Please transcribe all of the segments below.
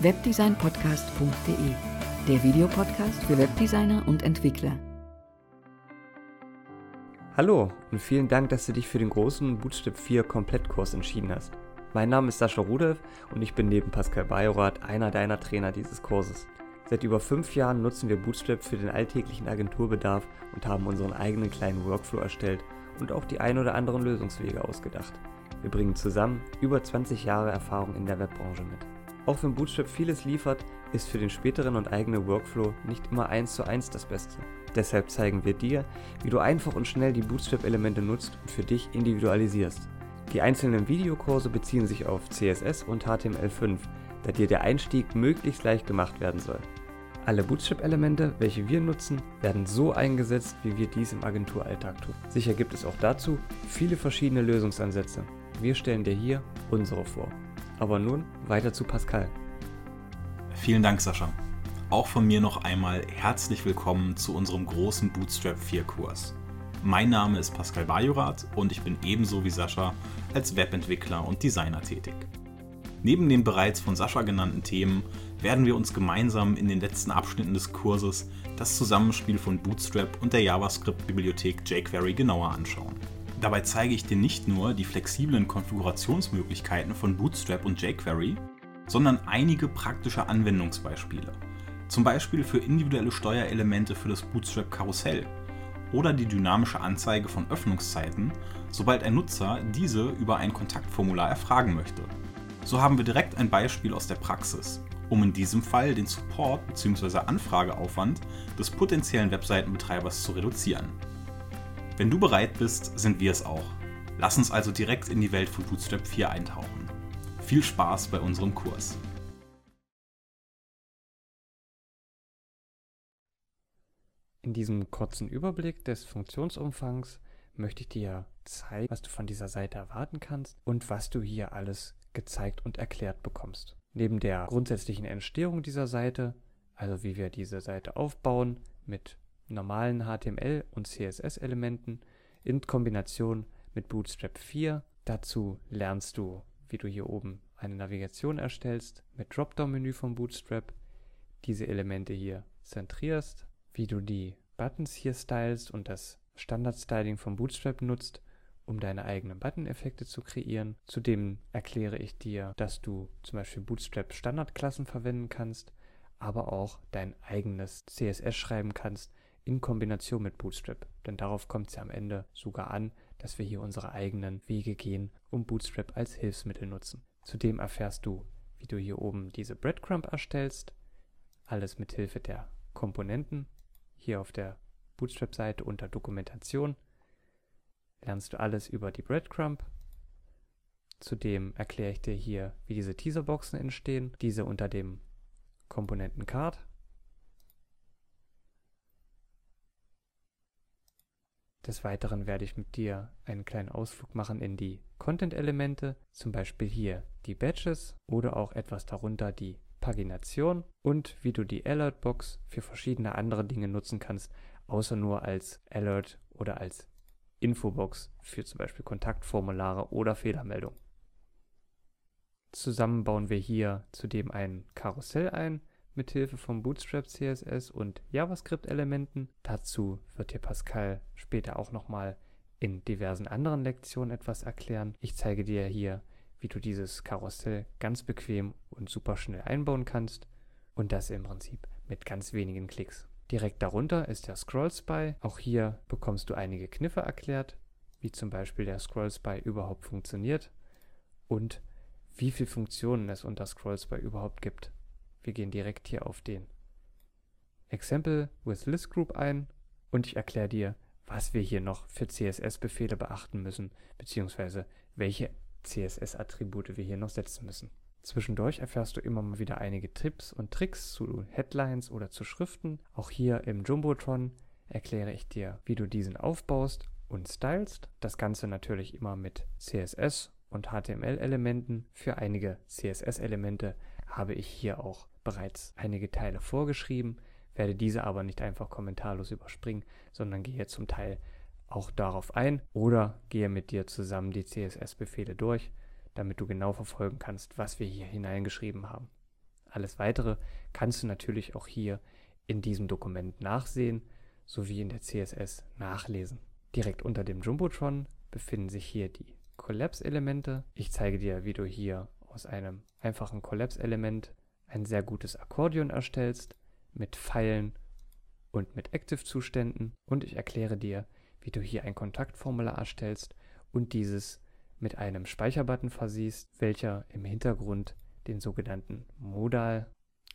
webdesignpodcast.de, der Videopodcast für Webdesigner und Entwickler. Hallo und vielen Dank, dass du dich für den großen Bootstrap 4 Komplettkurs entschieden hast. Mein Name ist Sascha Rudolf und ich bin neben Pascal Bajorath einer deiner Trainer dieses Kurses. Seit über fünf Jahren nutzen wir Bootstrap für den alltäglichen Agenturbedarf und haben unseren eigenen kleinen Workflow erstellt und auch die ein oder anderen Lösungswege ausgedacht. Wir bringen zusammen über 20 Jahre Erfahrung in der Webbranche mit. Auch wenn Bootstrap vieles liefert, ist für den späteren und eigenen Workflow nicht immer eins zu eins das Beste. Deshalb zeigen wir dir, wie du einfach und schnell die Bootstrap-Elemente nutzt und für dich individualisierst. Die einzelnen Videokurse beziehen sich auf CSS und HTML5, da dir der Einstieg möglichst leicht gemacht werden soll. Alle Bootstrap-Elemente, welche wir nutzen, werden so eingesetzt, wie wir dies im Agenturalltag tun. Sicher gibt es auch dazu viele verschiedene Lösungsansätze. Wir stellen dir hier unsere vor. Aber nun weiter zu Pascal. Vielen Dank, Sascha. Auch von mir noch einmal herzlich willkommen zu unserem großen Bootstrap 4 Kurs. Mein Name ist Pascal Bajorath und ich bin ebenso wie Sascha als Webentwickler und Designer tätig. Neben den bereits von Sascha genannten Themen werden wir uns gemeinsam in den letzten Abschnitten des Kurses das Zusammenspiel von Bootstrap und der JavaScript-Bibliothek jQuery genauer anschauen. Dabei zeige ich dir nicht nur die flexiblen Konfigurationsmöglichkeiten von Bootstrap und jQuery, sondern einige praktische Anwendungsbeispiele. Zum Beispiel für individuelle Steuerelemente für das Bootstrap Karussell oder die dynamische Anzeige von Öffnungszeiten, sobald ein Nutzer diese über ein Kontaktformular erfragen möchte. So haben wir direkt ein Beispiel aus der Praxis, um in diesem Fall den Support bzw. Anfrageaufwand des potenziellen Webseitenbetreibers zu reduzieren. Wenn du bereit bist, sind wir es auch. Lass uns also direkt in die Welt von Bootstrap 4 eintauchen. Viel Spaß bei unserem Kurs. In diesem kurzen Überblick des Funktionsumfangs möchte ich dir zeigen, was du von dieser Seite erwarten kannst und was du hier alles gezeigt und erklärt bekommst. Neben der grundsätzlichen Entstehung dieser Seite, also wie wir diese Seite aufbauen mit normalen HTML und CSS-Elementen in Kombination mit Bootstrap 4. Dazu lernst du, wie du hier oben eine Navigation erstellst mit Dropdown-Menü von Bootstrap, diese Elemente hier zentrierst, wie du die Buttons hier stylst und das Standard-Styling von Bootstrap nutzt, um deine eigenen Button-Effekte zu kreieren. Zudem erkläre ich dir, dass du zum Beispiel Bootstrap Standardklassen verwenden kannst, aber auch dein eigenes CSS schreiben kannst, in Kombination mit Bootstrap. Denn darauf kommt es ja am Ende sogar an, dass wir hier unsere eigenen Wege gehen und Bootstrap als Hilfsmittel nutzen. Zudem erfährst du, wie du hier oben diese Breadcrumb erstellst. Alles mit Hilfe der Komponenten. Hier auf der Bootstrap-Seite unter Dokumentation lernst du alles über die Breadcrumb. Zudem erkläre ich dir hier, wie diese Teaserboxen entstehen. Diese unter dem Komponenten Card Des Weiteren werde ich mit dir einen kleinen Ausflug machen in die Content-Elemente, zum Beispiel hier die Badges oder auch etwas darunter die Pagination und wie du die Alert-Box für verschiedene andere Dinge nutzen kannst, außer nur als Alert oder als Infobox für zum Beispiel Kontaktformulare oder Fehlermeldungen. Zusammen bauen wir hier zudem ein Karussell ein, mithilfe von Bootstrap CSS und JavaScript-Elementen. Dazu wird dir Pascal später auch nochmal in diversen anderen Lektionen etwas erklären. Ich zeige dir hier, wie du dieses Karussell ganz bequem und super schnell einbauen kannst und das im Prinzip mit ganz wenigen Klicks. Direkt darunter ist der Scroll Spy. Auch hier bekommst du einige Kniffe erklärt, wie zum Beispiel der Scroll Spy überhaupt funktioniert und wie viele Funktionen es unter Scroll Spy überhaupt gibt. Wir gehen direkt hier auf den Example with List Group ein und ich erkläre dir, was wir hier noch für CSS-Befehle beachten müssen, beziehungsweise welche CSS-Attribute wir hier noch setzen müssen. Zwischendurch erfährst du immer mal wieder einige Tipps und Tricks zu Headlines oder zu Schriften. Auch hier im Jumbotron erkläre ich dir, wie du diesen aufbaust und stylst. Das Ganze natürlich immer mit CSS und HTML-Elementen. Für einige CSS-Elemente habe ich hier auch bereits einige Teile vorgeschrieben, werde diese aber nicht einfach kommentarlos überspringen, sondern gehe zum Teil auch darauf ein oder gehe mit dir zusammen die CSS-Befehle durch, damit du genau verfolgen kannst, was wir hier hineingeschrieben haben. Alles weitere kannst du natürlich auch hier in diesem Dokument nachsehen, sowie in der CSS nachlesen. Direkt unter dem Jumbotron befinden sich hier die Collapse-Elemente. Ich zeige dir, wie du hier aus einem einfachen Collapse-Element ein sehr gutes Akkordeon erstellst mit Pfeilen und mit Active-Zuständen und ich erkläre dir, wie du hier ein Kontaktformular erstellst und dieses mit einem Speicherbutton versiehst, welcher im Hintergrund den sogenannten Modal,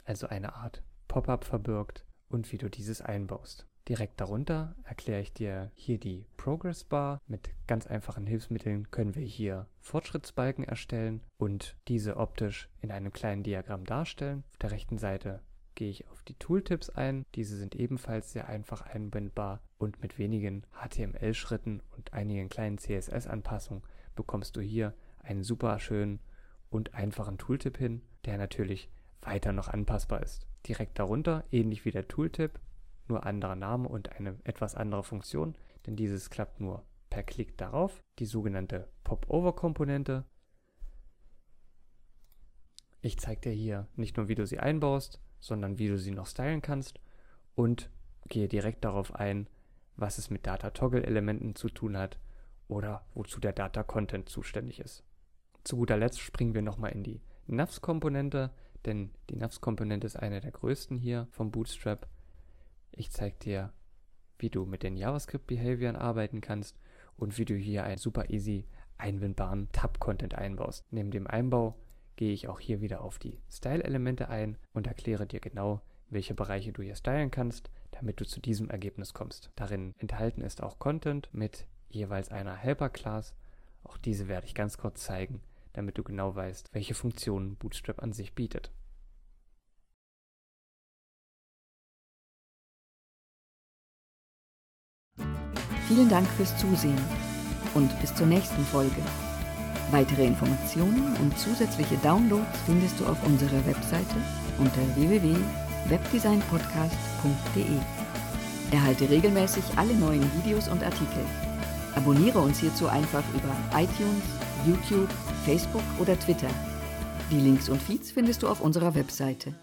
also eine Art Pop-up verbirgt und wie du dieses einbaust. Direkt darunter erkläre ich dir hier die Progress Bar. Mit ganz einfachen Hilfsmitteln können wir hier Fortschrittsbalken erstellen und diese optisch in einem kleinen Diagramm darstellen. Auf der rechten Seite gehe ich auf die Tooltips ein. Diese sind ebenfalls sehr einfach einbindbar und mit wenigen HTML-Schritten und einigen kleinen CSS-Anpassungen bekommst du hier einen super schönen und einfachen Tooltip hin, der natürlich weiter noch anpassbar ist. Direkt darunter, ähnlich wie der Tooltip, nur anderer Name und eine etwas andere Funktion, denn dieses klappt nur per Klick darauf, die sogenannte Pop-Over-Komponente. Ich zeige dir hier nicht nur, wie du sie einbaust, sondern wie du sie noch stylen kannst und gehe direkt darauf ein, was es mit Data-Toggle-Elementen zu tun hat oder wozu der Data-Content zuständig ist. Zu guter Letzt springen wir nochmal in die Navs-Komponente, denn die Navs-Komponente ist eine der größten hier vom Bootstrap. Ich zeige dir, wie du mit den JavaScript-Behavioren arbeiten kannst und wie du hier einen super easy einwindbaren Tab-Content einbaust. Neben dem Einbau gehe ich auch hier wieder auf die Style-Elemente ein und erkläre dir genau, welche Bereiche du hier stylen kannst, damit du zu diesem Ergebnis kommst. Darin enthalten ist auch Content mit jeweils einer Helper-Class. Auch diese werde ich ganz kurz zeigen, damit du genau weißt, welche Funktionen Bootstrap an sich bietet. Vielen Dank fürs Zusehen und bis zur nächsten Folge. Weitere Informationen und zusätzliche Downloads findest du auf unserer Webseite unter www.webdesignpodcast.de. Erhalte regelmäßig alle neuen Videos und Artikel. Abonniere uns hierzu einfach über iTunes, YouTube, Facebook oder Twitter. Die Links und Feeds findest du auf unserer Webseite.